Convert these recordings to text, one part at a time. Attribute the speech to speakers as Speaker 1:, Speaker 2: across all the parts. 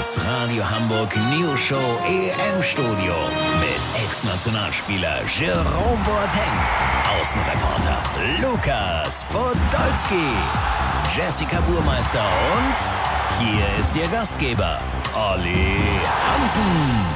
Speaker 1: Das Radio Hamburg News Show EM Studio mit Ex-Nationalspieler Jerome Boateng, Außenreporter Lukas Podolski, Jessica Burmeister und hier ist Ihr Gastgeber Olli Hansen.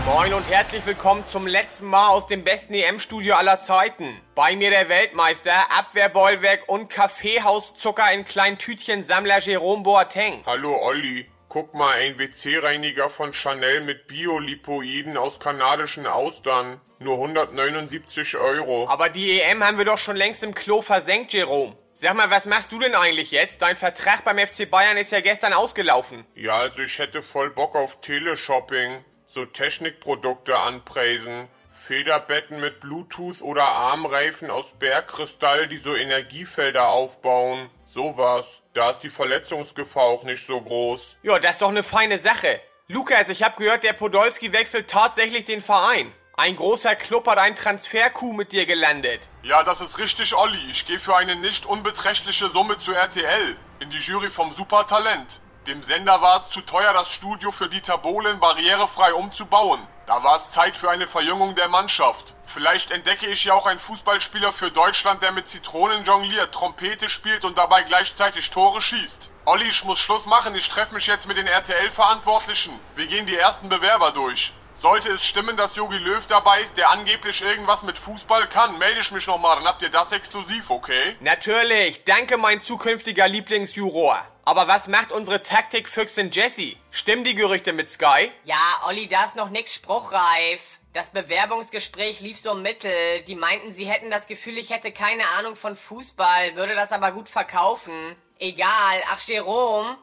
Speaker 2: Moin und herzlich willkommen zum letzten Mal aus dem besten EM-Studio aller Zeiten. Bei mir der Weltmeister, Abwehrbollwerk und Kaffeehauszucker in kleinen Tütchen Sammler Jerome Boateng.
Speaker 3: Hallo Olli, guck mal, ein WC-Reiniger von Chanel mit Biolipoiden aus kanadischen Austern. Nur 179 Euro.
Speaker 2: Aber die EM haben wir doch schon längst im Klo versenkt, Jerome. Sag mal, was machst du denn eigentlich jetzt? Dein Vertrag beim FC Bayern ist ja gestern ausgelaufen.
Speaker 3: Ja, also ich hätte voll Bock auf Teleshopping. So Technikprodukte anpreisen. Federbetten mit Bluetooth oder Armreifen aus Bergkristall, die so Energiefelder aufbauen. Sowas. Da ist die Verletzungsgefahr auch nicht so groß.
Speaker 2: Ja, das ist doch eine feine Sache. Lukas, ich hab gehört, der Podolski wechselt tatsächlich den Verein. Ein großer Club hat ein Transferkuh mit dir gelandet.
Speaker 4: Ja, das ist richtig, Olli. Ich gehe für eine nicht unbeträchtliche Summe zu RTL. In die Jury vom Supertalent. Dem Sender war es zu teuer, das Studio für Dieter Bohlen barrierefrei umzubauen. Da war es Zeit für eine Verjüngung der Mannschaft. Vielleicht entdecke ich ja auch einen Fußballspieler für Deutschland, der mit Zitronen jongliert, Trompete spielt und dabei gleichzeitig Tore schießt. Olli, ich muss Schluss machen. Ich treffe mich jetzt mit den RTL-Verantwortlichen. Wir gehen die ersten Bewerber durch. Sollte es stimmen, dass Jogi Löw dabei ist, der angeblich irgendwas mit Fußball kann, melde ich mich nochmal, dann habt ihr das exklusiv, okay?
Speaker 2: Natürlich, danke mein zukünftiger Lieblingsjuror. Aber was macht unsere Taktikfüchsin Jessie? Stimmen die Gerüchte mit Sky?
Speaker 5: Ja, Olli, da ist noch nix spruchreif. Das Bewerbungsgespräch lief so mittel. Die meinten, sie hätten das Gefühl, ich hätte keine Ahnung von Fußball, würde das aber gut verkaufen. Egal, ach Jerome.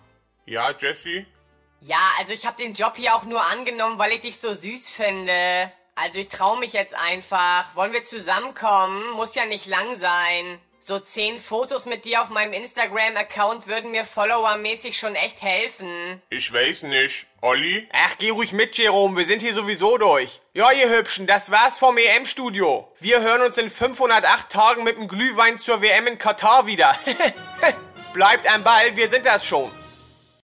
Speaker 3: Ja, Jesse?
Speaker 5: Ja, also ich habe den Job hier auch nur angenommen, weil ich dich so süß finde. Also ich trau mich jetzt einfach. Wollen wir zusammenkommen? Muss ja nicht lang sein. So zehn Fotos mit dir auf meinem Instagram-Account würden mir followermäßig schon echt helfen.
Speaker 3: Ich weiß nicht. Olli?
Speaker 2: Ach, geh ruhig mit, Jerome. Wir sind hier sowieso durch. Ja, ihr Hübschen, das war's vom EM-Studio. Wir hören uns in 508 Tagen mit dem Glühwein zur WM in Katar wieder. Bleibt am Ball, wir sind das schon.